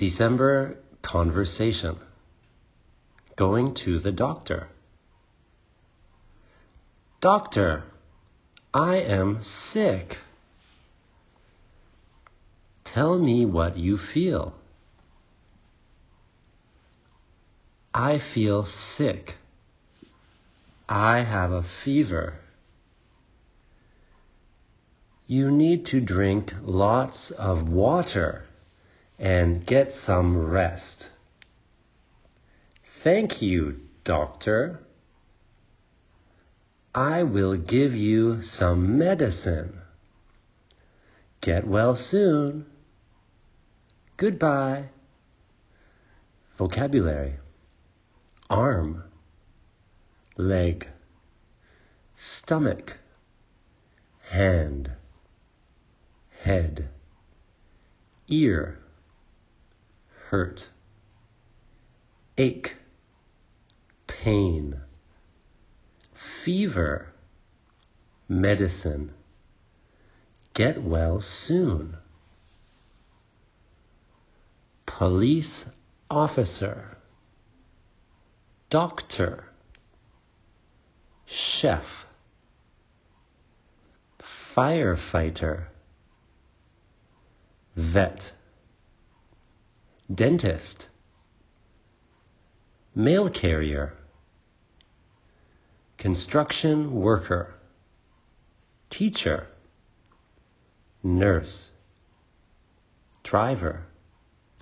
December conversation. Going to the doctor. Doctor, I am sick. Tell me what you feel. I feel sick. I have a fever. You need to drink lots of water and get some rest. Thank you, doctor. I will give you some medicine. Get well soon. Goodbye. Vocabulary arm, leg, stomach, hand, head, ear, hurt, ache, pain, fever, medicine, get well soon. Police officer, doctor, chef, firefighter, vet, dentist, mail carrier, construction worker, teacher, nurse, driver